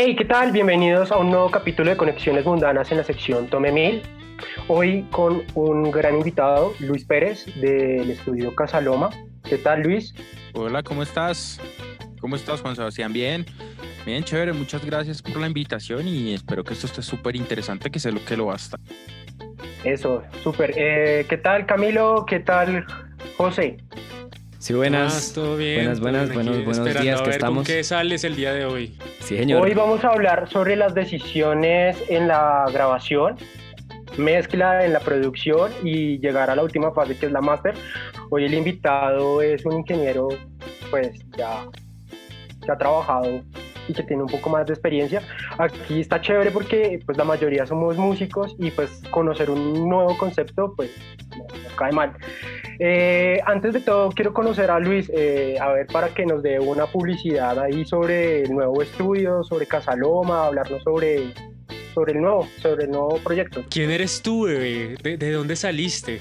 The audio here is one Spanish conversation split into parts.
Hey, ¿qué tal? Bienvenidos a un nuevo capítulo de Conexiones Mundanas en la sección Tome Mil. Hoy con un gran invitado, Luis Pérez, del estudio Casaloma. ¿Qué tal, Luis? Hola, ¿cómo estás? ¿Cómo estás, Juan Sebastián? Bien, bien, chévere. Muchas gracias por la invitación y espero que esto esté súper interesante, que sé lo que lo basta. Eso, súper. Eh, ¿Qué tal, Camilo? ¿Qué tal, José? Sí, buenas. todo bien. Buenas, buenas, buenos, buenos días a que ver estamos. ¿Con qué sales el día de hoy? Sí, señor. Hoy vamos a hablar sobre las decisiones en la grabación, mezcla en la producción y llegar a la última fase que es la máster. Hoy el invitado es un ingeniero, pues ya que ha trabajado y que tiene un poco más de experiencia. Aquí está chévere porque pues la mayoría somos músicos y pues conocer un nuevo concepto pues no, no cae mal. Eh, antes de todo quiero conocer a Luis, eh, a ver para que nos dé una publicidad ahí sobre el nuevo estudio, sobre Casaloma, hablarnos sobre, sobre el nuevo, sobre el nuevo proyecto. ¿Quién eres tú, bebé? ¿De, de dónde saliste?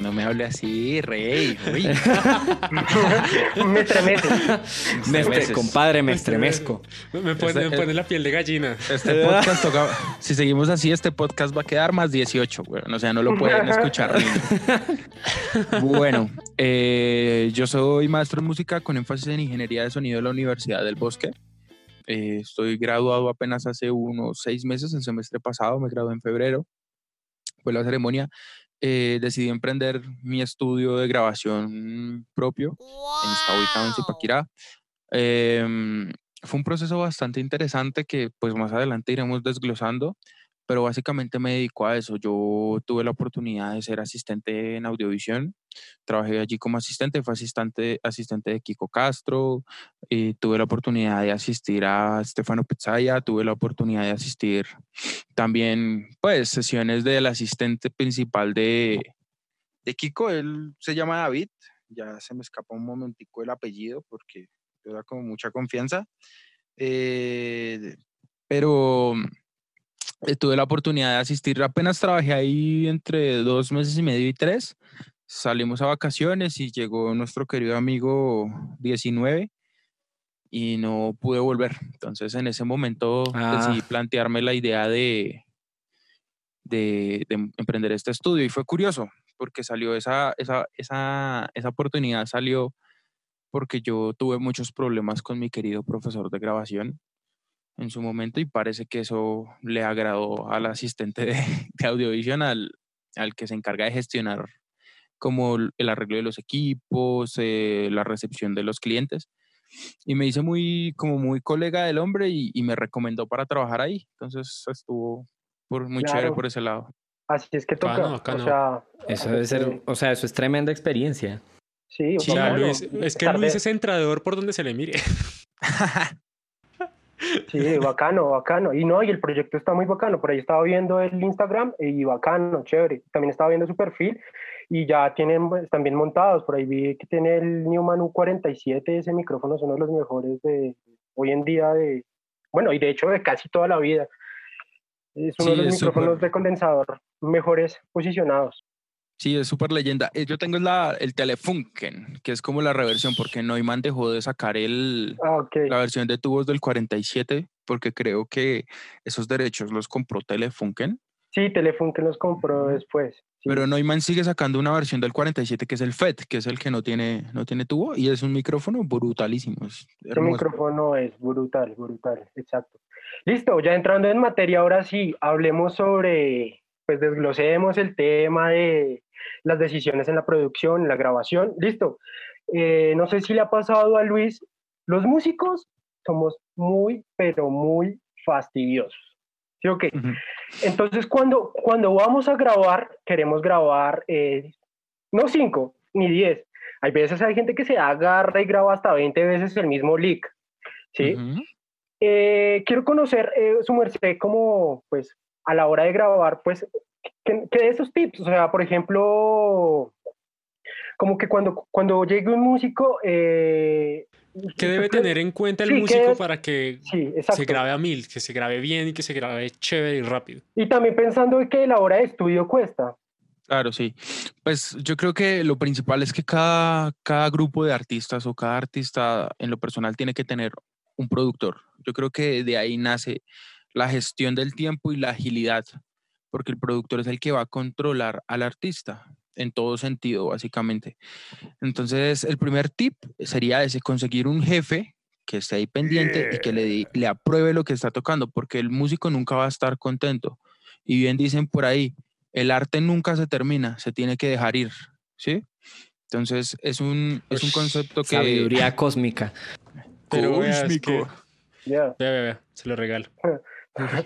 No me hable así, rey. uy. me estremece. Me veces. compadre, me estremezco. Me pone, Este- me pone la piel de gallina. Este podcast toca, si seguimos así, este podcast va a quedar más 18, weón. O sea, no lo pueden escuchar. Bueno, eh, yo soy maestro en música con énfasis en ingeniería de sonido de la Universidad del Bosque. Eh, estoy graduado apenas hace unos seis meses, el semestre pasado, me gradué en febrero. Fue la ceremonia. Eh, decidí emprender mi estudio de grabación propio. Está ubicado en Zipaquirá. Em, fue un proceso bastante interesante que pues más adelante iremos desglosando, pero básicamente me dedico a eso. Yo tuve la oportunidad de ser asistente en audiovisión, trabajé allí como asistente, fue asistente, asistente de Kiko Castro, y tuve la oportunidad de asistir a Stefano Pizzaya, tuve la oportunidad de asistir también pues sesiones del asistente principal de, de Kiko, él se llama David, ya se me escapa un momentico el apellido porque me da como mucha confianza. Eh, pero eh, tuve la oportunidad de asistir, apenas trabajé ahí entre dos meses y medio y tres. Salimos a vacaciones y llegó nuestro querido amigo 19 y no pude volver. Entonces en ese momento decidí Ah. plantearme la idea de, de, de emprender este estudio y fue curioso porque salió esa, esa, esa, esa oportunidad, salió porque yo tuve muchos problemas con mi querido profesor de grabación en su momento y parece que eso le agradó al asistente de, de audiovisión, al, al que se encarga de gestionar como el el arreglo de los equipos, eh, la recepción de los clientes. Y me hice muy, como muy colega del hombre y, y me recomendó para trabajar ahí. Entonces estuvo por, muy chévere Claro. por ese lado. Así es que toca. Bacano, bacano. O sea, Eso debe ser, este, o sea, eso es tremenda experiencia. Sí, Sí, bacano. Luis, es que Luis es entrador por donde se le mire. Sí, bacano, bacano. Y no, y el proyecto está muy bacano. Por ahí estaba viendo el Instagram y bacano, chévere. También estaba viendo su perfil y ya tienen, pues, están bien montados. Por ahí vi que tiene el Newman U47, ese micrófono es uno de los mejores de hoy en día de, bueno, y de hecho de casi toda la vida. Es uno Sí, de los micrófonos de condensador mejores posicionados. Sí, es súper leyenda. Eh, Yo tengo la, el Telefunken, que es como la reversión, porque Neumann dejó de sacar el, Ah, la versión de tubos del 47, porque creo que esos derechos los compró Telefunken, Sí, Telefunken los compró después. Sí. pero Neumann sigue sacando una versión del 47 que es el FET, que es el que no tiene, no tiene tubo, y es un micrófono brutalísimo. Es hermoso. micrófono es brutal, brutal, exacto. Listo, ya entrando en materia, ahora sí, hablemos sobre, pues desglosemos el tema de las decisiones en la producción, en la grabación. Listo. Eh, no sé si le ha pasado a Luis, los músicos somos muy, pero muy fastidiosos. ¿Sí o qué? Ujú. Entonces, cuando, cuando vamos a grabar, queremos grabar eh, no cinco ni diez. Hay veces hay gente que se agarra y graba hasta 20 veces el mismo lick. ¿sí? Eh, quiero conocer eh, su merced como, pues, a la hora de grabar, pues, que, que de esos tips, o sea, por ejemplo, como que cuando, cuando llegue un músico... Eh, ¿Qué debe tener en cuenta el sí, músico ¿qué- para que Sí, se grabe a mil, que se grabe bien y que se grabe chévere y rápido? Y también pensando que la hora de estudio cuesta. Claro, sí. Pues yo creo que lo principal es que cada, cada grupo de artistas o cada artista en lo personal tiene que tener un productor. Yo creo que de ahí nace la gestión del tiempo y la agilidad, porque el productor es el que va a controlar al artista en todo sentido, básicamente. Entonces, el primer tip sería ese, conseguir un jefe que esté ahí pendiente y que le, le apruebe lo que está tocando, porque el músico nunca va a estar contento. Y bien dicen por ahí, el arte nunca se termina, se tiene que dejar ir, ¿sí? Entonces, es un, es un concepto que... Sabiduría cósmica. Pero Cósmico. Ya. Vea, vea, vea, se lo regalo.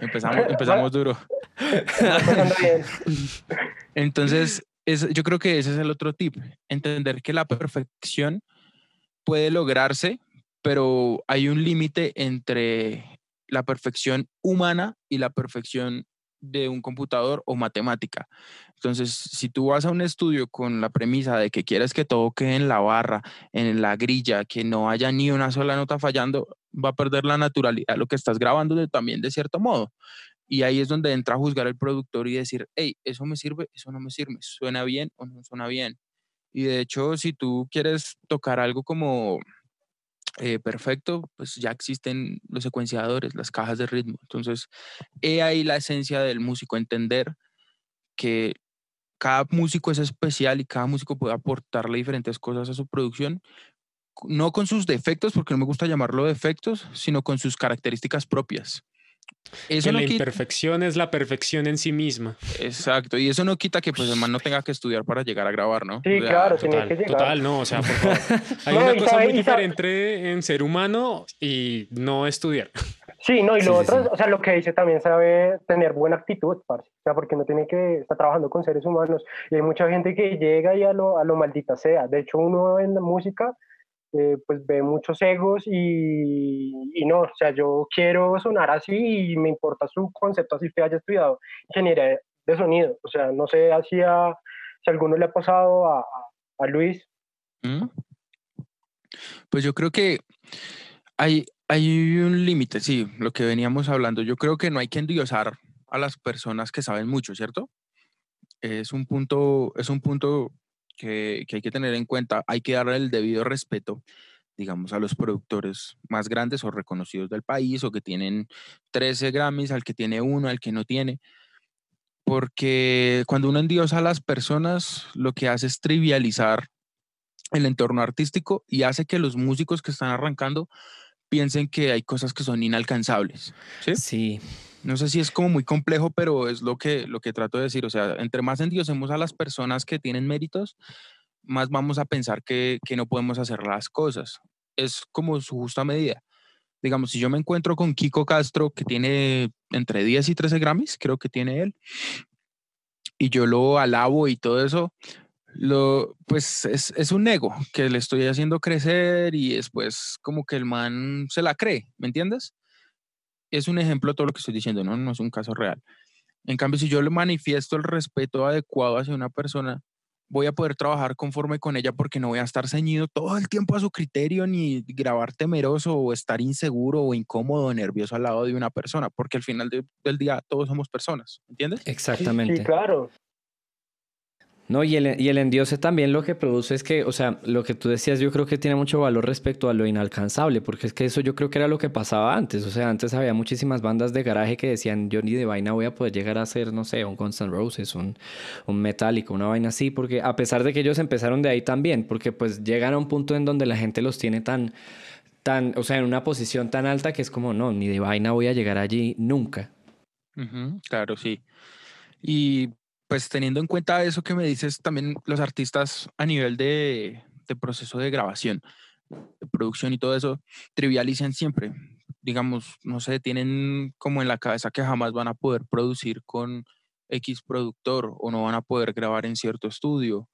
Empezamos, empezamos duro. Entonces, es- yo creo que ese es el otro tip, entender que la perfección puede lograrse, pero hay un límite entre la perfección humana y la perfección de un computador o matemática. Entonces, si tú vas a un estudio con la premisa de que quieres que todo quede en la barra, en la grilla, que no haya ni una sola nota fallando, va a perder la naturalidad lo que estás grabando también de cierto modo. Y ahí es donde entra a juzgar el productor y decir, hey, eso me sirve, eso no me sirve, suena bien o no suena bien. Y de hecho, si tú quieres tocar algo como eh, perfecto, pues ya existen los secuenciadores, las cajas de ritmo. Entonces, he ahí la esencia del músico, entender que cada músico es especial y cada músico puede aportarle diferentes cosas a su producción, no con sus defectos, porque no me gusta llamarlo defectos, sino con sus características propias. Eso que no la quita- imperfección es la perfección en sí misma. Exacto, y eso no quita que pues el man no tenga que estudiar para llegar a grabar, ¿no? Sí, O sea, claro, Total, que llegar. total, no, o sea, por favor. Hay No, una cosa sabe- muy diferente en ser humano y no estudiar. Sí, no, y lo sí, otro, sí. o sea, lo que dice también sabe tener buena actitud, parce. O sea, porque no tiene que estar trabajando con seres humanos. Y hay mucha gente que llega y a lo, a lo maldita sea. De hecho, uno en la música, eh, pues ve muchos egos y, no, o sea, yo quiero sonar así y me importa su concepto, así que haya estudiado ingeniería de sonido. O sea, no sé así a- si alguno le ha pasado a- a Luis. ¿Mm? Pues yo creo que hay, hay un límite, sí, lo que veníamos hablando. Yo creo que no hay que endiosar a las personas que saben mucho, ¿cierto? Es un punto, es un punto que, hay que tener en cuenta. Hay que darle el debido respeto, digamos, a los productores más grandes o reconocidos del país o que tienen 13 Grammys, al que tiene uno, al que no tiene. Porque cuando uno endiosa a las personas, lo que hace es trivializar el entorno artístico y hace que los músicos que están arrancando piensen que hay cosas que son inalcanzables. ¿sí? Sí. No sé si es como muy complejo, pero es lo que, lo que trato de decir. O sea, entre más endiosemos a las personas que tienen méritos, más vamos a pensar que, que no podemos hacer las cosas. Es como su justa medida. Digamos, si yo me encuentro con Kiko Castro, que tiene entre 10 y 13 Grammys, creo que tiene él, y yo lo alabo y todo eso, lo, pues es, es un ego que le estoy haciendo crecer y después como que el man se la cree, ¿me entiendes? Es un ejemplo todo lo que estoy diciendo, ¿no? No es un caso real. En cambio, si yo le manifiesto el respeto adecuado hacia una persona, voy a poder trabajar conforme con ella porque no voy a estar ceñido todo el tiempo a su criterio ni grabar temeroso o estar inseguro o incómodo o nervioso al lado de una persona, porque al final de- del día todos somos personas, ¿entiendes? Exactamente. Sí, claro. No, y el, y el endiose también lo que produce es que, o sea, lo que tú decías yo creo que tiene mucho valor respecto a lo inalcanzable, porque es que eso yo creo que era lo que pasaba antes, o sea, antes había muchísimas bandas de garaje que decían, yo ni de vaina voy a poder llegar a ser, no sé, un N' Roses, un, un Metallica, una vaina así, porque a pesar de que ellos empezaron de ahí también, porque pues llegan a un punto en donde la gente los tiene tan, tan, o sea, en una posición tan alta que es como, no, ni de vaina voy a llegar allí nunca. Claro, sí. Y pues teniendo en cuenta eso que me dices, también los artistas a nivel de, proceso de grabación, de producción y todo eso, trivializan siempre. Digamos, no sé, tienen como en la cabeza que jamás van a poder producir con X productor o no van a poder grabar en cierto estudio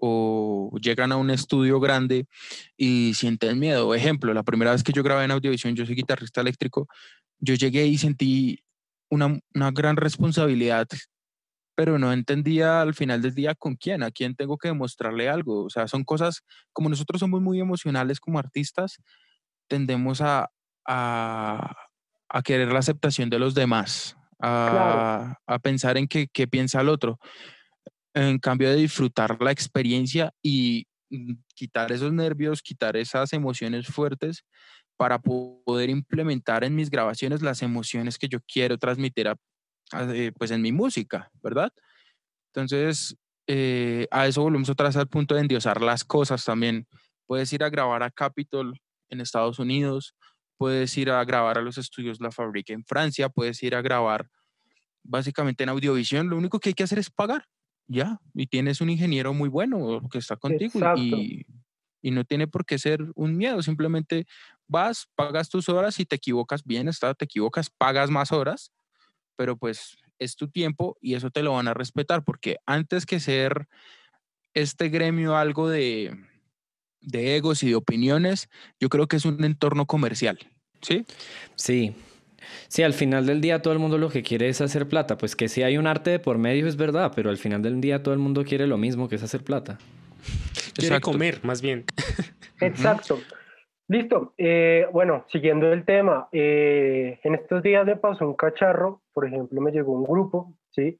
o llegan a un estudio grande y sienten miedo. Ejemplo, la primera vez que yo grabé en Audiovisión, yo soy guitarrista eléctrico, yo llegué y sentí una, una gran responsabilidad, pero no entendía al final del día con quién, a quién tengo que demostrarle algo. O sea, son cosas, como nosotros somos muy emocionales como artistas, tendemos a, a, a querer la aceptación de los demás, a, a pensar en qué, qué piensa el otro, en cambio de disfrutar la experiencia y mm, quitar esos nervios, quitar esas emociones fuertes para poder implementar en mis grabaciones las emociones que yo quiero transmitir a, eh, pues en mi música, ¿verdad? Entonces, eh, a eso volvemos otra vez al punto de endiosar las cosas también. Puedes ir a grabar a Capitol en Estados Unidos, puedes ir a grabar a los estudios La Fabrique en Francia, puedes ir a grabar básicamente en audiovisión, lo único que hay que hacer es pagar, ya, y tienes un ingeniero muy bueno que está contigo y, y, no tiene por qué ser un miedo, simplemente vas, pagas tus horas y te equivocas bien, está, te equivocas, pagas más horas, pero pues es tu tiempo y eso te lo van a respetar, porque antes que ser este gremio algo de, de egos y de opiniones, yo creo que es un entorno comercial, ¿sí? Sí, Sí, al final del día todo el mundo lo que quiere es hacer plata. Pues que si hay un arte de por medio es verdad, pero al final del día todo el mundo quiere lo mismo que es hacer plata. Quiere comer, más bien. Exacto. Listo. Eh, bueno, siguiendo el tema, eh, en estos días me pasó un cacharro, por ejemplo, me llegó un grupo, ¿sí?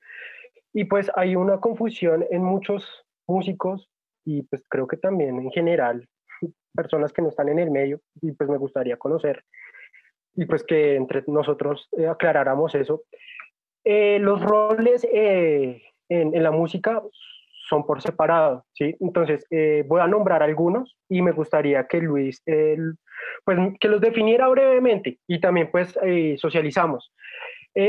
Y pues hay una confusión en muchos músicos y pues creo que también en general personas que no están en el medio y pues me gustaría conocer y pues que entre nosotros eh, aclaráramos eso. Eh, los roles en, la música son por separado, ¿sí? Entonces, voy a nombrar algunos y me gustaría que Luis, pues, que los definiera brevemente y también, pues, socializamos.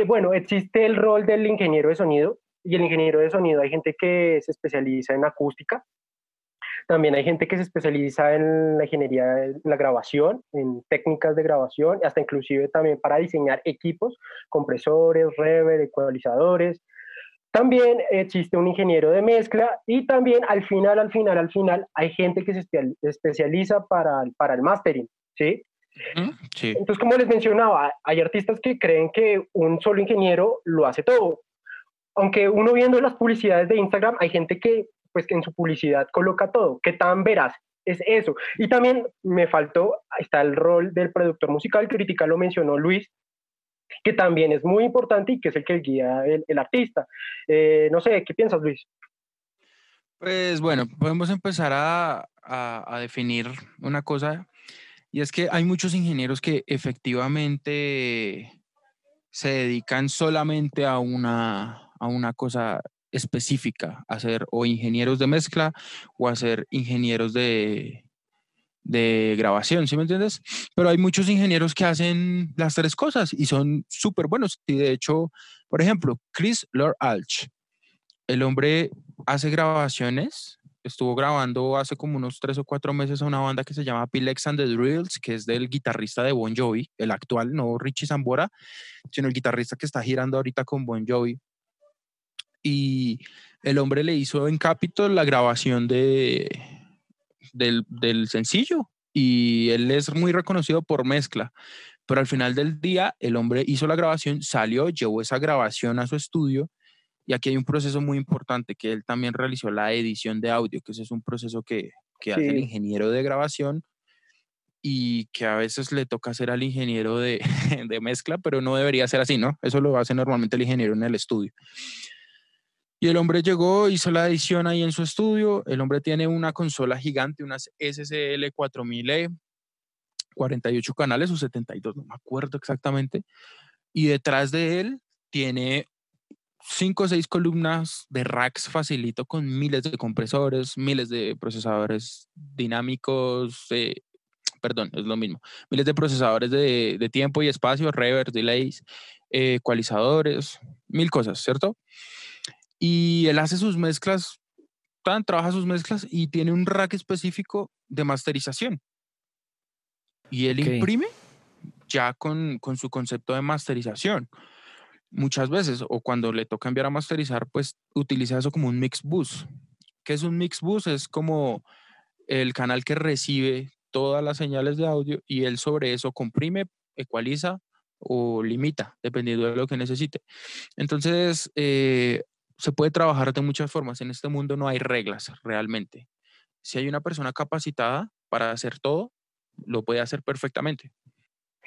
bueno, existe el rol del ingeniero de sonido y el ingeniero de sonido, hay gente que se especializa en acústica, también hay gente que se especializa en la ingeniería de la grabación, en técnicas de grabación, hasta inclusive también para diseñar equipos, compresores, reverb, ecualizadores. También existe un ingeniero de mezcla y también al final, al final, al final, hay gente que se especializa para, para el mastering, ¿sí? sí. Entonces, como les mencionaba, hay artistas que creen que un solo ingeniero lo hace todo. Aunque uno viendo las publicidades de Instagram, hay gente que pues que en su publicidad coloca todo. ¿Qué tan veraz es eso? Y también me faltó, está el rol del productor musical, que ahorita lo mencionó Luis, que también es muy importante y que es el que guía el, artista. Eh, no sé, ¿qué piensas, Luis? Pues bueno, podemos empezar a, a, definir una cosa, y es que hay muchos ingenieros que efectivamente se dedican solamente a una, a una cosa específica, a ser o ingenieros de mezcla o a ser ingenieros de, de grabación, ¿sí me entiendes? Pero hay muchos ingenieros que hacen las tres cosas y son súper buenos. Y de hecho, por ejemplo, Chris Lord Alch, el hombre hace grabaciones, estuvo grabando hace como unos tres o cuatro meses a una banda que se llama Pilex and the Drills, que es del guitarrista de Bon Jovi, el actual, no Richie Zambora, sino el guitarrista que está girando ahorita con Bon Jovi y el hombre le hizo en Capitol la grabación de, del, del sencillo y él es muy reconocido por mezcla. Pero al final del día, el hombre hizo la grabación, salió, llevó esa grabación a su estudio y aquí hay un proceso muy importante que él también realizó la edición de audio, que ese es un proceso que, que hace el ingeniero de grabación y que a veces le toca hacer al ingeniero de, de, mezcla, pero no debería ser así, ¿no? Eso lo hace normalmente el ingeniero en el estudio. Y el hombre llegó, hizo la edición ahí en su estudio. El hombre tiene una consola gigante, unas SSL 4000E, 48 canales o 72, no me acuerdo exactamente. Y detrás de él tiene cinco o seis columnas de racks facilito con miles de compresores, miles de procesadores dinámicos, eh, perdón, es lo mismo, miles de procesadores de, tiempo y espacio, reverb, delays, eh, ecualizadores, mil cosas, ¿cierto? Y él hace sus mezclas, tan, trabaja sus mezclas y tiene un rack específico de masterización. Y él imprime ya con, con su concepto de masterización. Muchas veces, o cuando le toca enviar a masterizar, pues utiliza eso como un mix bus. ¿Qué es un mix bus? Es como el canal que recibe todas las señales de audio y él sobre eso comprime, ecualiza o limita, dependiendo de lo que necesite. Entonces, eh, se puede trabajar de muchas formas. En este mundo no hay reglas realmente. Si hay una persona capacitada para hacer todo, lo puede hacer perfectamente.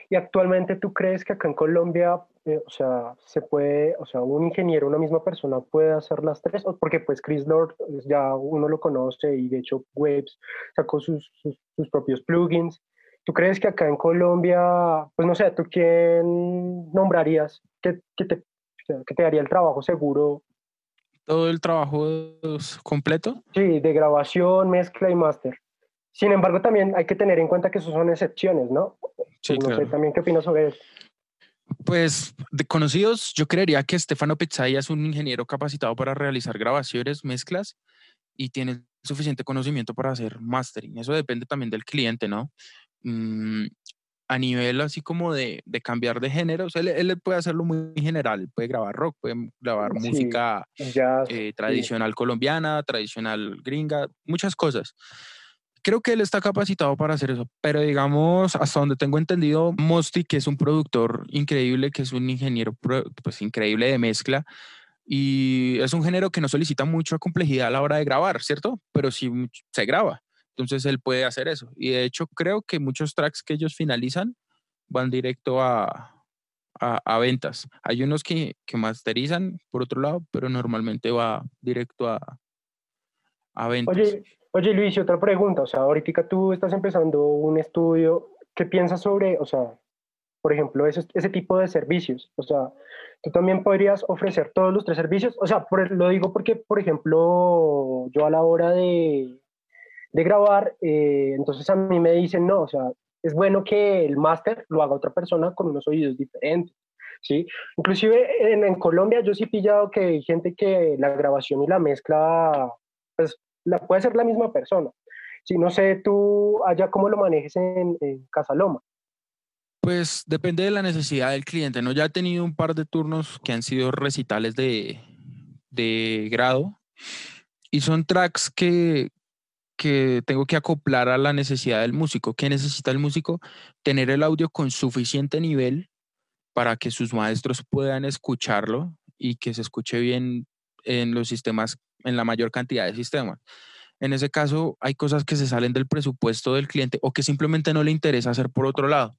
Y actualmente tú crees que acá en Colombia, eh, o sea, se puede, o sea, un ingeniero, una misma persona puede hacer las tres, porque pues Chris Lord ya uno lo conoce y de hecho Waves sacó sus, sus, sus propios plugins ¿Tú crees que acá en Colombia, pues no sé, tú quién nombrarías que, que te, que te daría el trabajo seguro? ¿Todo el trabajo completo? Sí, de grabación, mezcla y máster. Sin embargo, también hay que tener en cuenta que eso son excepciones, ¿no? Sí, no claro. sé también qué opinas sobre eso. Pues de conocidos, yo creería que Stefano Pizzaya es un ingeniero capacitado para realizar grabaciones, mezclas y tiene suficiente conocimiento para hacer mastering. Eso depende también del cliente, ¿no? Mm, a nivel así como de, de cambiar de géneros, él, él, puede hacerlo muy general, puede grabar rock, puede grabar Sí, música jazz, eh, sí. tradicional colombiana, tradicional gringa, muchas cosas. Creo que él está capacitado para hacer eso, pero digamos, hasta donde tengo entendido, Mosti, que es un productor increíble, que es un ingeniero pues increíble de mezcla, y es un género que no solicita mucha complejidad a la hora de grabar, ¿cierto? Pero sí se graba, entonces él puede hacer eso. Y de hecho creo que muchos tracks que ellos finalizan van directo a, a, ventas. Hay unos que, que masterizan por otro lado, pero normalmente va directo a, a ventas. Oye, oye Luis, y otra pregunta, o sea, ahorita tú estás empezando un estudio, ¿qué piensas sobre, o sea, por ejemplo, ese, ese tipo de servicios? O sea, tú también podrías ofrecer todos los tres servicios, o sea, lo digo porque, por ejemplo, yo a la hora de, de grabar, eh, entonces a mí me dicen, no, o sea, es bueno que el máster lo haga otra persona con unos oídos diferentes. ¿Sí? Inclusive en, Colombia yo sí he pillado que hay gente que la grabación y la mezcla pues la puede ser la misma persona. Si no sé tú allá cómo lo manejes en, en Casaloma. Pues depende de la necesidad del cliente, ¿no? Ya he tenido un par de turnos que han sido recitales de, de grado y son tracks que, que tengo que acoplar a la necesidad del músico. ¿Qué necesita el músico? Tener el audio con suficiente nivel para que sus maestros puedan escucharlo y que se escuche bien en los sistemas, en la mayor cantidad de sistemas. En ese caso, hay cosas que se salen del presupuesto del cliente o que simplemente no le interesa hacer por otro lado.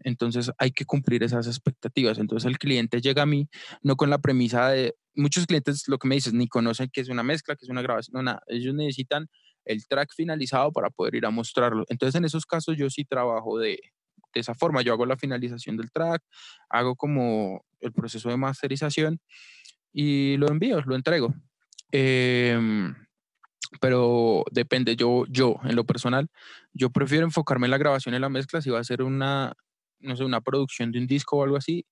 Entonces hay que cumplir esas expectativas. Entonces el cliente llega a mí no con la premisa de, muchos clientes lo que me dices, ni conocen que es una mezcla, que es una grabación, no, nada. Ellos necesitan el track finalizado para poder ir a mostrarlo. Entonces en esos casos yo sí trabajo de, esa forma. Yo hago la finalización del track, hago como el proceso de masterización y lo envío, lo entrego. Em, pero depende, yo, yo, en lo personal, yo prefiero enfocarme en la grabación y la mezcla. Si va a ser una, no sé, una producción de un disco o algo así,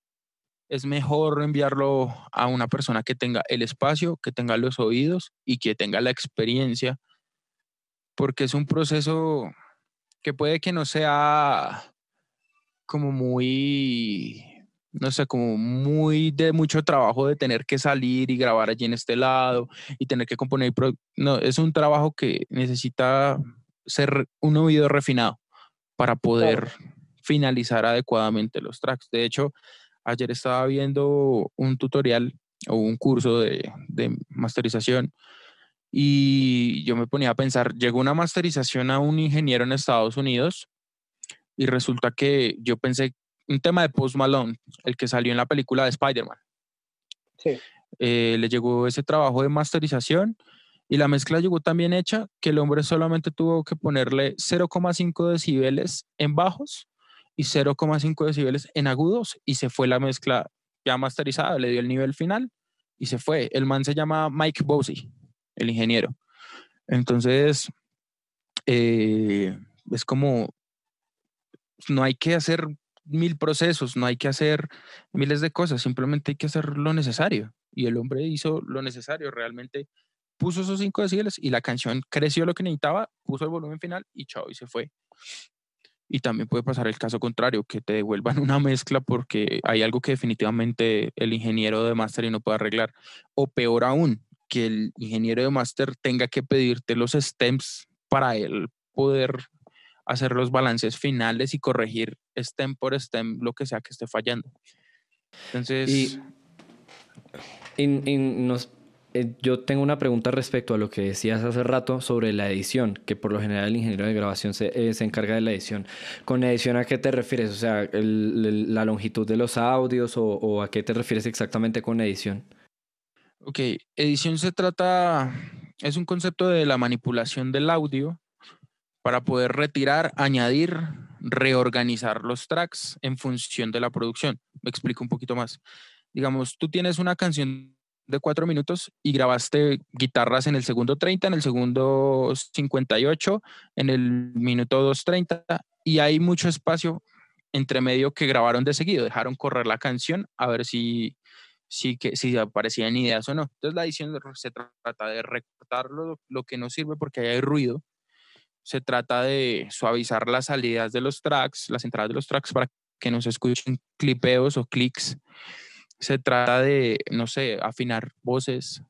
es mejor enviarlo a una persona que tenga el espacio, que tenga los oídos y que tenga la experiencia, porque es un proceso que puede que no sea como muy, no sé, como muy de mucho trabajo de tener que salir y grabar allí en este lado y tener que componer. No, es un trabajo que necesita ser un oído refinado para poder finalizar adecuadamente los tracks. De hecho, ayer estaba viendo un tutorial o un curso de, de masterización y yo me ponía a pensar, llegó una masterización a un ingeniero en Estados Unidos y resulta que yo pensé un tema de Post Malone, el que salió en la película de Spider-Man. Sí. Eh, le llegó ese trabajo de masterización y la mezcla llegó tan bien hecha que el hombre solamente tuvo que ponerle 0,5 decibeles en bajos y 0,5 decibeles en agudos y se fue la mezcla ya masterizada, le dio el nivel final y se fue. El man se llama Mike Bosey, el ingeniero. Entonces, eh, es como, no hay que hacer mil procesos, no hay que hacer miles de cosas, simplemente hay que hacer lo necesario. Y el hombre hizo lo necesario, realmente puso esos 5 decibeles y la canción creció lo que necesitaba, puso el volumen final y chao, y se fue. Y también puede pasar el caso contrario, que te devuelvan una mezcla porque hay algo que definitivamente el ingeniero de mastering no puede arreglar. O peor aún, que el ingeniero de master tenga que pedirte los stems para él poder hacer los balances finales y corregir stem por stem lo que sea que esté fallando. Entonces, Y, y- y nos, eh, yo tengo una pregunta respecto a lo que decías hace rato sobre la edición, que por lo general el ingeniero de grabación se, eh, se encarga de la edición. ¿Con edición a qué te refieres? O sea, el- el- la longitud de los audios o, o a qué te refieres exactamente con edición? Ok, edición se trata, es un concepto de la manipulación del audio para poder retirar, añadir reorganizar los tracks en función de la producción. Me explico un poquito más. Digamos, tú tienes una canción de cuatro minutos y grabaste guitarras en el segundo 30, en el segundo 58, en el minuto 230 y hay mucho espacio entre medio que grabaron de seguido, dejaron correr la canción a ver si, si, que, si aparecían ideas o no. Entonces la edición se trata de recortar lo, lo que no sirve porque hay ruido, se trata de suavizar las salidas de los tracks, las entradas de los tracks para que no se escuchen clipeos o clics. Se trata de, no sé, afinar voces.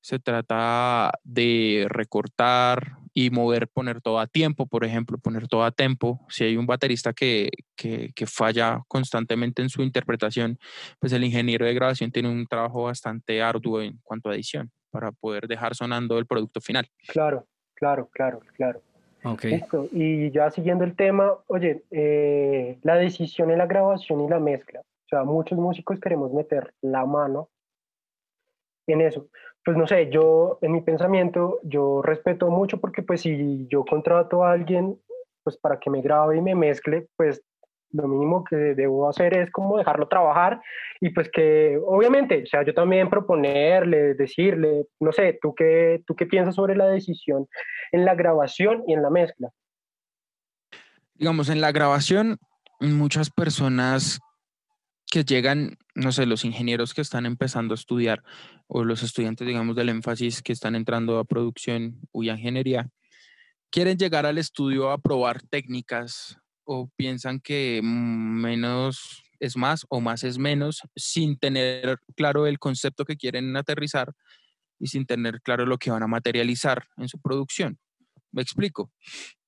Se trata de recortar y mover, poner todo a tiempo, por ejemplo, poner todo a tempo. Si hay un baterista que, que, que falla constantemente en su interpretación, pues el ingeniero de grabación tiene un trabajo bastante arduo en cuanto a edición para poder dejar sonando el producto final. Claro, claro, claro, claro. Ok. Listo. Y ya siguiendo el tema, oye, eh, la decisión en la grabación y la mezcla. O sea, muchos músicos queremos meter la mano en eso. Pues no sé, yo en mi pensamiento, yo respeto mucho porque pues si yo contrato a alguien, pues para que me grabe y me mezcle, pues lo mínimo que debo hacer es como dejarlo trabajar y pues que obviamente, o sea, yo también proponerle, decirle, no sé, ¿tú qué, tú qué piensas sobre la decisión en la grabación y en la mezcla? Digamos, en la grabación, muchas personas que llegan, no sé, los ingenieros que están empezando a estudiar o los estudiantes, digamos, del énfasis que están entrando a producción o a ingeniería, quieren llegar al estudio a probar técnicas o piensan que menos es más o más es menos sin tener claro el concepto que quieren aterrizar y sin tener claro lo que van a materializar en su producción. Me explico.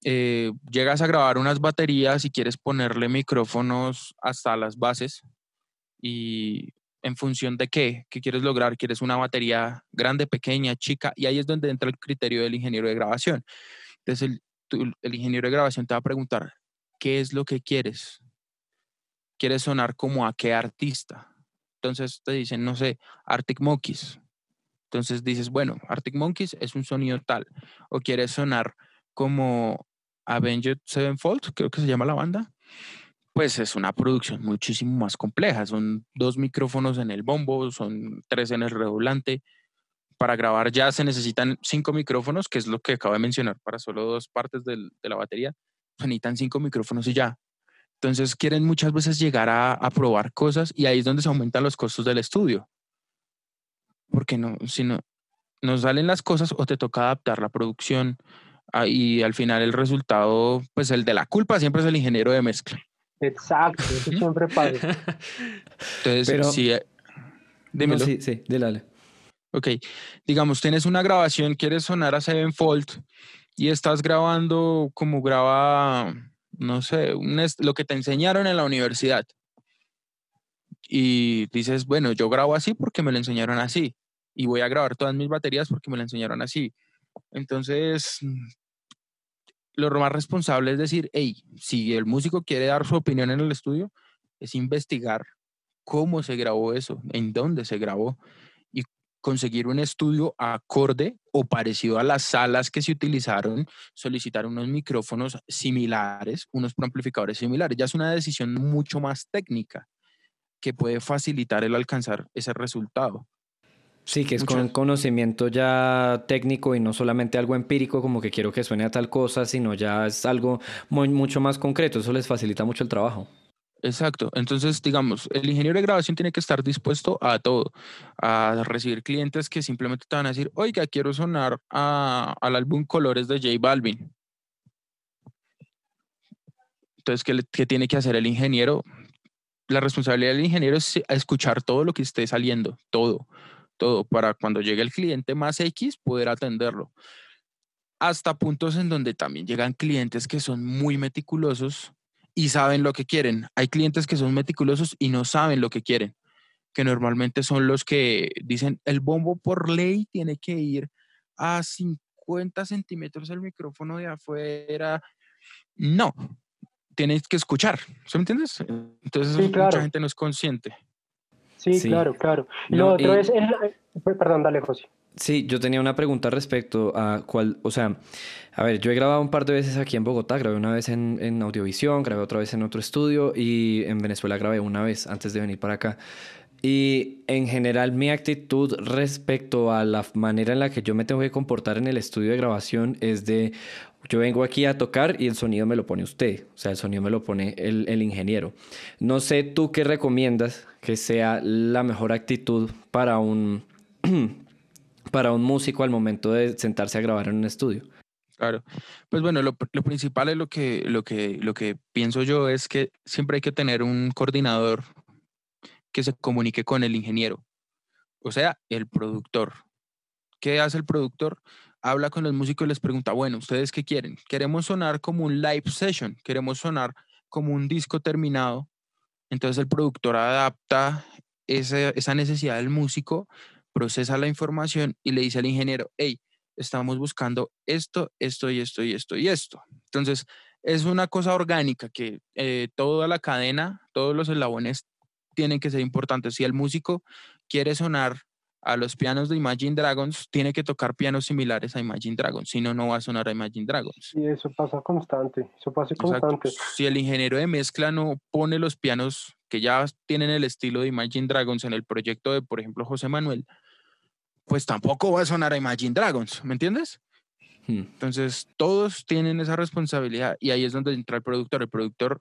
Eh, llegas a grabar unas baterías y quieres ponerle micrófonos hasta las bases y en función de qué, qué quieres lograr, quieres una batería grande, pequeña, chica, y ahí es donde entra el criterio del ingeniero de grabación. Entonces el, el ingeniero de grabación te va a preguntar, ¿qué es lo que quieres? ¿Quieres sonar como a qué artista? Entonces te dicen, no sé, Arctic Monkeys. Entonces dices, bueno, Arctic Monkeys es un sonido tal. O quieres sonar como Avenged Sevenfold, creo que se llama la banda. Pues es una producción muchísimo más compleja. Son dos micrófonos en el bombo, son tres en el redoblante. Para grabar ya se necesitan cinco micrófonos, que es lo que acabo de mencionar, para solo dos partes del- de la batería. Se necesitan cinco micrófonos y ya. Entonces quieren muchas veces llegar a, a probar cosas y ahí es donde se aumentan los costos del estudio. Porque no, si no, no salen las cosas o te toca adaptar la producción ah, y al final el resultado, pues el de la culpa siempre es el ingeniero de mezcla. Exacto, eso siempre pasa. Entonces, Pero- si, eh, No, dímelo. sí, sí, dale. Ok, digamos, tienes una grabación, quieres sonar a Sevenfold y estás grabando como graba, no sé, un lo que te enseñaron en la universidad. Y dices, bueno, yo grabo así porque me lo enseñaron así. Y voy a grabar todas mis baterías porque me lo enseñaron así. Entonces, lo más responsable es decir, hey, si el músico quiere dar su opinión en el estudio, es investigar cómo se grabó eso, en dónde se grabó y conseguir un estudio acorde o parecido a las salas que se utilizaron, solicitar unos micrófonos similares, unos amplificadores similares. Ya es una decisión mucho más técnica que puede facilitar el alcanzar ese resultado. Sí, que es Muchas- con conocimiento ya técnico y no solamente algo empírico como que quiero que suene a tal cosa, sino ya es algo muy, mucho más concreto. Eso les facilita mucho el trabajo. Exacto. Entonces, digamos, el ingeniero de grabación tiene que estar dispuesto a todo, a recibir clientes que simplemente te van a decir, oiga, quiero sonar a- al álbum Colores de J Balvin. Entonces, ¿qué, qué tiene que hacer el ingeniero? La responsabilidad del ingeniero es escuchar todo lo que esté saliendo, todo, todo, para cuando llegue el cliente más X poder atenderlo. Hasta puntos en donde también llegan clientes que son muy meticulosos y saben lo que quieren. Hay clientes que son meticulosos y no saben lo que quieren, que normalmente son los que dicen, el bombo por ley tiene que ir a 50 centímetros el micrófono de afuera. No, tienes que escuchar, ¿sí me entiendes? Entonces Sí, mucha gente no es consciente. Sí, Sí. claro, claro. Y No, lo otro y- es, el- eh, perdón, dale, José. Sí, yo tenía una pregunta respecto a cuál, o sea, a ver, yo he grabado un par de veces aquí en Bogotá, grabé una vez en, en Audiovisión, grabé otra vez en otro estudio y en Venezuela grabé una vez antes de venir para acá. Y en general mi actitud respecto a la manera en la que yo me tengo que comportar en el estudio de grabación es de, yo vengo aquí a tocar y el sonido me lo pone usted, o sea, el sonido me lo pone el, el ingeniero. No sé tú qué recomiendas que sea la mejor actitud para un para un músico al momento de sentarse a grabar en un estudio. Claro. Pues bueno, lo, lo, principal es lo que, lo, que, lo que pienso yo es que siempre hay que tener un coordinador que se comunique con el ingeniero, o sea, el productor. ¿Qué hace el productor? Habla con los músicos y les pregunta, bueno, ¿ustedes qué quieren? Queremos sonar como un live session, queremos sonar como un disco terminado. Entonces el productor adapta esa, necesidad del músico procesa la información y le dice al ingeniero, hey, estamos buscando esto, esto y esto y esto y esto. Entonces, es una cosa orgánica que eh, toda la cadena, todos los eslabones tienen que ser importantes. Si el músico quiere sonar a los pianos de Imagine Dragons, tiene que tocar pianos similares a Imagine Dragons, si no, no va a sonar a Imagine Dragons. Y eso pasa constante, eso pasa constante. Si el ingeniero de mezcla no pone los pianos que ya tienen el estilo de Imagine Dragons en el proyecto de, por ejemplo, José Manuel, pues tampoco va a sonar a Imagine Dragons, ¿me entiendes? Hmm. Entonces, todos tienen esa responsabilidad y ahí es donde entra el productor. El productor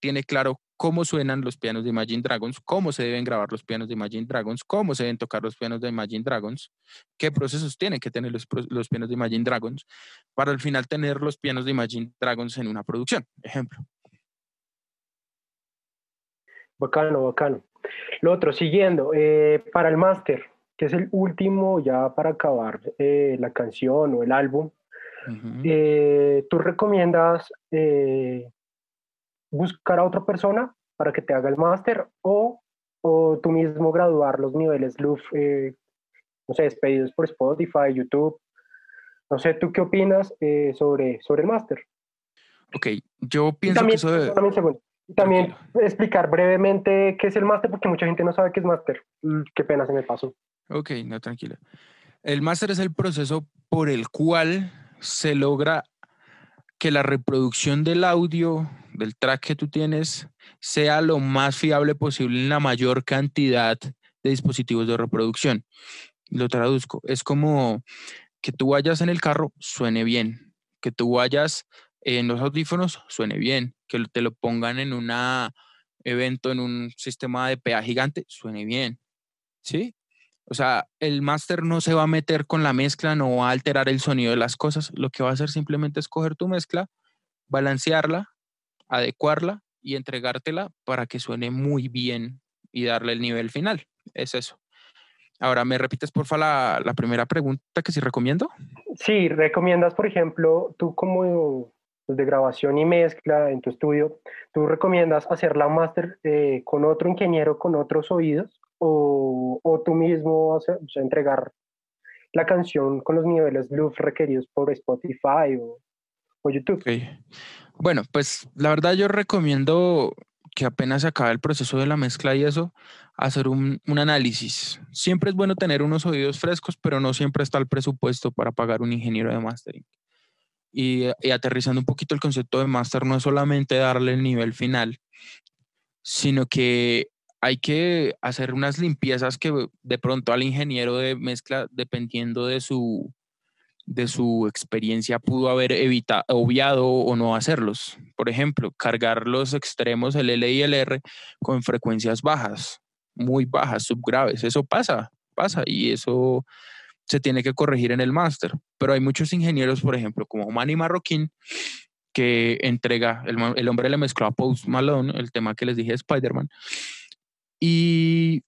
tiene claro cómo suenan los pianos de Imagine Dragons, cómo se deben grabar los pianos de Imagine Dragons, cómo se deben tocar los pianos de Imagine Dragons, qué procesos tienen que tener los, los pianos de Imagine Dragons para al final tener los pianos de Imagine Dragons en una producción, ejemplo. Bacano, bacano. Lo otro, siguiendo, eh, para el máster, que es el último ya para acabar eh, la canción o el álbum, eh, ¿tú recomiendas buscar a otra persona para que te haga el máster o, o, tú mismo graduar los niveles LUF, no sé, despedidos por Spotify, YouTube? No sé, ¿tú qué opinas sobre, sobre el máster? Ok, yo pienso que eso También, también explicar brevemente qué es el máster, porque mucha gente no sabe qué es máster. Mm, qué pena se me pasó. Ok, no, tranquila. El máster es el proceso por el cual se logra que la reproducción del audio, del track que tú tienes, sea lo más fiable posible en la mayor cantidad de dispositivos de reproducción. Lo traduzco. Es como que tú vayas en el carro, suene bien. Que tú vayas en los audífonos, suene bien. Que te lo pongan en un evento, en un sistema de PA gigante, suene bien. ¿Sí? O sea, el máster no se va a meter con la mezcla, no va a alterar el sonido de las cosas. Lo que va a hacer simplemente es coger tu mezcla, balancearla, adecuarla y entregártela para que suene muy bien y darle el nivel final. Es eso. Ahora, ¿me repites, porfa, la, la primera pregunta que sí recomiendo? Sí, recomiendas, por ejemplo, tú como de grabación y mezcla en tu estudio, ¿tú recomiendas hacer la máster eh, con otro ingeniero con otros oídos o, o tú mismo o sea, entregar la canción con los niveles blues requeridos por Spotify o, o YouTube? Bueno, pues la verdad yo recomiendo que apenas se acabe el proceso de la mezcla y eso, hacer un, un, análisis. Siempre es bueno tener unos oídos frescos, pero no siempre está el presupuesto para pagar un ingeniero de mastering. Y, y, aterrizando un poquito el concepto de master, no es solamente darle el nivel final, sino que hay que hacer unas limpiezas que de pronto al ingeniero de mezcla, dependiendo de su, de su experiencia, pudo haber evitado, obviado o no hacerlos. Por ejemplo, cargar los extremos, el L y el R, con frecuencias bajas, muy bajas, subgraves. Eso pasa, pasa y eso se tiene que corregir en el máster. Pero hay muchos ingenieros, por ejemplo, como Manny Marroquín, que entrega, el, el hombre le mezcló a Post Malone, el tema que les dije de Spider-Man, y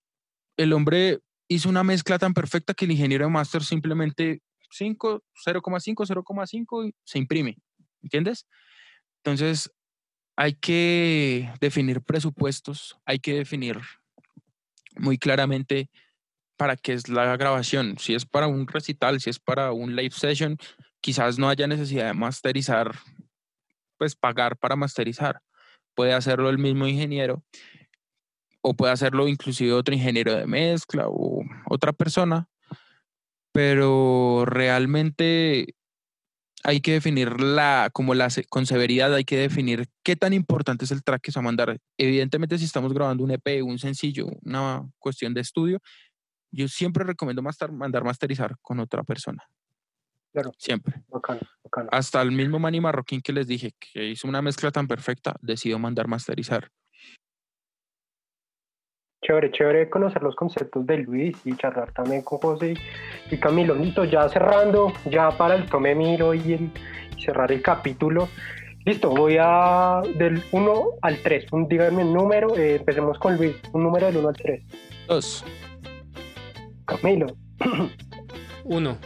el hombre hizo una mezcla tan perfecta que el ingeniero de máster simplemente 5, 0,5, 0,5 se imprime. ¿Entiendes? Entonces, hay que definir presupuestos, hay que definir muy claramente para qué es la grabación. Si es para un recital, si es para un live session, quizás no haya necesidad de masterizar, pues pagar para masterizar. Puede hacerlo el mismo ingeniero o puede hacerlo inclusive otro ingeniero de mezcla o otra persona pero realmente hay que definir la, como la, con severidad, hay que definir qué tan importante es el track que se va a mandar. Evidentemente, si estamos grabando un EP, un sencillo, una cuestión de estudio, yo siempre recomiendo master- mandar masterizar con otra persona. Claro. Siempre. Bacano, bacano. Hasta el mismo Manny Marroquín que les dije que hizo una mezcla tan perfecta, decidió mandar masterizar. Chévere, chévere conocer los conceptos de Luis y charlar también con José y, Camilo. Listo, ya cerrando, ya para el tome miro y, el- y cerrar el capítulo. Listo, voy a del 1 al 3. díganme un número, eh, empecemos con Luis, un número del 1 al 3. Dos. Camilo. Uno.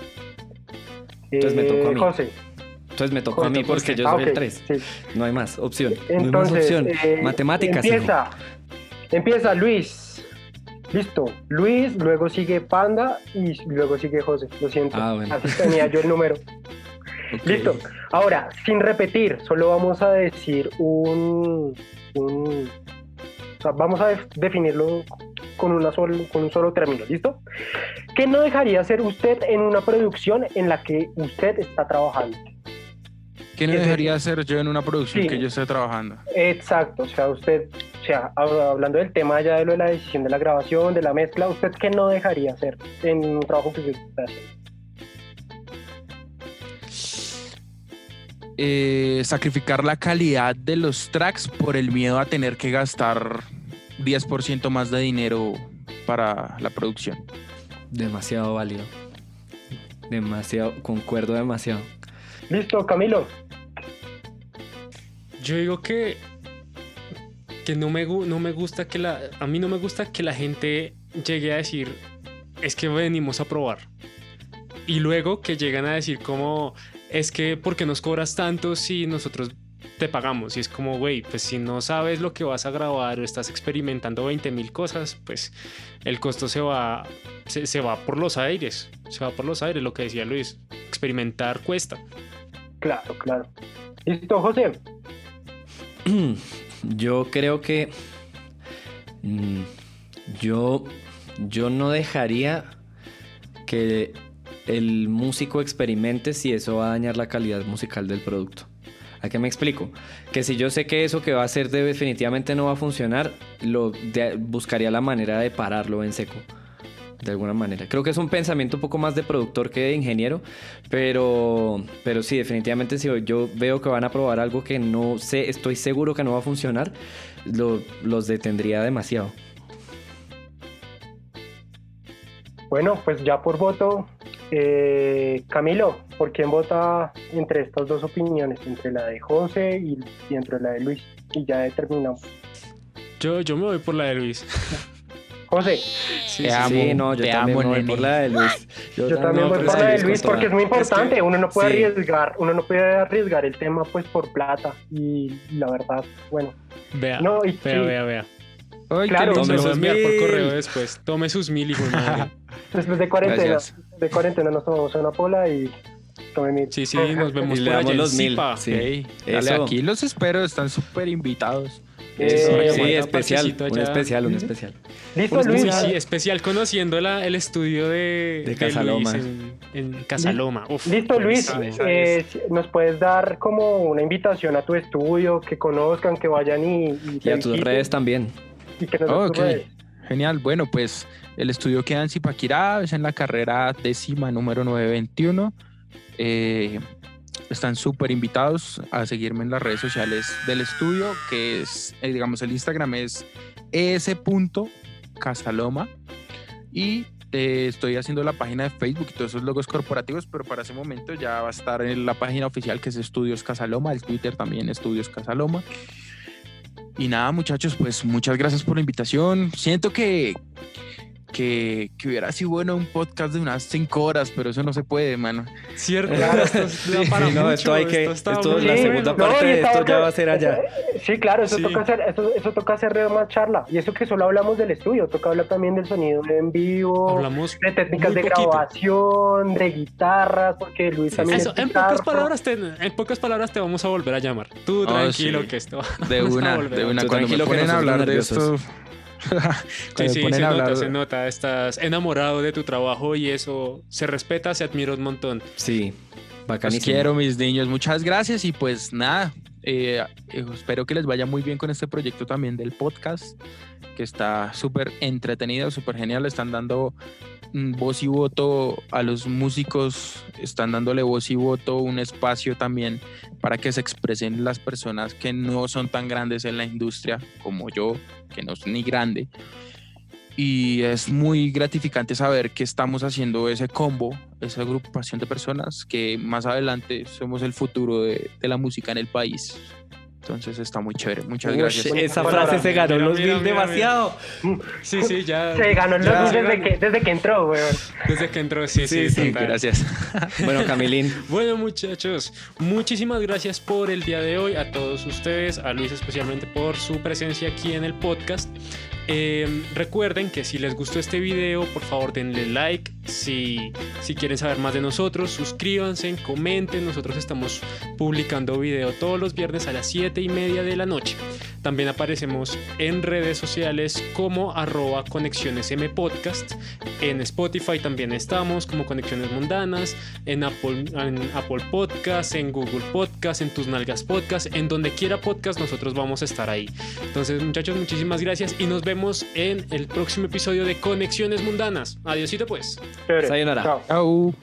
Entonces me tocó a mí. José. Entonces me tocó a mí José, porque yo Ah, soy el ok, 3. sí. No hay más opción. no hay más Entonces, opción. eh, Matemáticas. hijo. Empieza, Luis. Listo, Luis, luego sigue Panda y luego sigue José. Lo siento, Ah, bueno. así tenía yo el número. Listo. Ahora, sin repetir, solo vamos a decir un, un- o sea, vamos a def- definirlo con, una sol- con un solo término, ¿listo? ¿Qué no dejaría hacer usted en una producción en la que usted está trabajando? ¿Qué no dejaría hacer yo en una producción Sí. que yo esté trabajando? Exacto, o sea, usted, o sea, hab- hablando del tema ya de lo de la decisión de la grabación, de la mezcla, ¿usted qué no dejaría hacer en un trabajo que usted está haciendo? Eh, sacrificar la calidad de los tracks por el miedo a tener que gastar 10% más de dinero para la producción. Demasiado válido. Demasiado, concuerdo demasiado. Listo, Camilo. Yo digo que, que no, me, no me gusta que la... A mí no me gusta que la gente llegue a decir, es que venimos a probar. Y luego que llegan a decir como, es que, ¿por qué nos cobras tanto si nosotros te pagamos? Y es como, güey, pues si no sabes lo que vas a grabar o estás experimentando 20 mil cosas, pues el costo se va, se, se va por los aires. Se va por los aires, lo que decía Luis. Experimentar cuesta. Claro, claro. Listo, José. Yo creo que mm, yo, yo no dejaría que el músico experimente si eso va a dañar la calidad musical del producto. ¿A qué me explico? Que si yo sé que eso que va a hacer de- definitivamente no va a funcionar, buscaría la manera de pararlo en seco. De alguna manera. Creo que es un pensamiento un poco más de productor que de ingeniero, pero, pero sí, definitivamente si yo veo que van a probar algo que no sé, estoy seguro que no va a funcionar, lo- los detendría demasiado. Bueno, pues ya por voto, eh, Camilo, ¿por quién vota entre estas dos opiniones? Entre la de José y, y entre la de Luis. Y ya determinamos. Yo, yo me voy por la de Luis. José, Sí, Te sí, amo, sí, no, yo te también amo, voy por la de Luis. yo también no, voy por la de Luis porque es muy importante. es que- uno no puede sí. arriesgar, uno no puede arriesgar el tema pues por plata. Y la verdad, bueno. Vea, No, y vea, sí. vea, vea. Ay, Claro. a sus enviar por mil. correo después. Tome sus mil, hijo de madre. Después de cuarentena, Gracias. de cuarentena nos tomamos una pola y. Sí, sí, nos vemos Y le por damos allá en los mil. Zipa. Sí. Dale, aquí los espero, están súper invitados. Eh, Sí, especial, un especial, un especial. Listo, Uy, Luis. sí, especial conociendo la- el estudio de, De de Casaloma. Luis en, en Casaloma. Uf, Listo, Luis. eh, ¿Nos puedes dar como una invitación a tu estudio, que conozcan, que vayan y... Y, Y a tus redes también. Y que nos tus Ok, redes. genial. Bueno, pues el estudio queda en Zipaquirá, es en la carrera décima número 921. Eh, están súper invitados a seguirme en las redes sociales del estudio, que es, eh, digamos, el Instagram es es.casaloma. Y eh, estoy haciendo la página de Facebook y todos esos logos corporativos, pero para ese momento ya va a estar en la página oficial que es Estudios Casaloma, el Twitter también Estudios Casaloma. Y nada, muchachos, pues muchas gracias por la invitación. Siento que, que, que hubiera sido bueno un podcast de unas cinco horas, pero eso no se puede, mano. Cierto, Claro. esto es- para Sí, no, mucho, esto hay que- esto la segunda parte de esto ya va a ser allá. Sí, claro, eso, Sí. Toca hacer, eso, eso toca hacer más charla. Y eso que solo hablamos del estudio, toca hablar también del sonido en vivo, Hablamos de técnicas de poquito. grabación, de guitarras, porque Luis Sí, también Eso, es en guitarra. pocas palabras te, en pocas palabras te vamos a volver a llamar. Tú Oh, tranquilo sí. que esto De a una, volver de a- una. Tú Cuando me tranquilo que ponen a hablar de esto. sí, sí, se nota, se nota. Estás enamorado de tu trabajo y eso se respeta, se admira un montón. Sí, bacanísimo. Los quiero, mis niños. Muchas gracias y pues nada, eh, eh, espero que les vaya muy bien con este proyecto también del podcast, que está súper entretenido, súper genial. Le están dando voz y voto a los músicos, están dándole voz y voto un espacio también para que se expresen las personas que no son tan grandes en la industria como yo, que no soy ni grande. Y es muy gratificante saber que estamos haciendo ese combo, esa agrupación de personas que más adelante somos el futuro de, de la música en el país. Entonces está muy chévere. Muchas gracias. Esa frase se ganó los mil demasiado. Sí, sí, ya. Se ganó los mil desde que, desde que entró, weón. Desde que entró, sí, sí. Sí, gracias. bueno, Camilín. Bueno, muchachos, muchísimas gracias por el día de hoy. A todos ustedes, a Luis especialmente por su presencia aquí en el podcast. Eh, recuerden que si les gustó este video, por favor denle like. Si, si quieren saber más de nosotros, suscríbanse, comenten. Nosotros estamos publicando video todos los viernes a las 7 y media de la noche. También aparecemos en redes sociales como arroba conexiones M podcast. En Spotify también estamos como Conexiones Mundanas. En Apple, en Apple Podcast, en Google Podcast, en Tus Nalgas Podcast. En donde quiera podcast, nosotros vamos a estar ahí. Entonces, muchachos, muchísimas gracias y nos vemos en el próximo episodio de Conexiones Mundanas. Adiósito pues. Sayonara. Chao.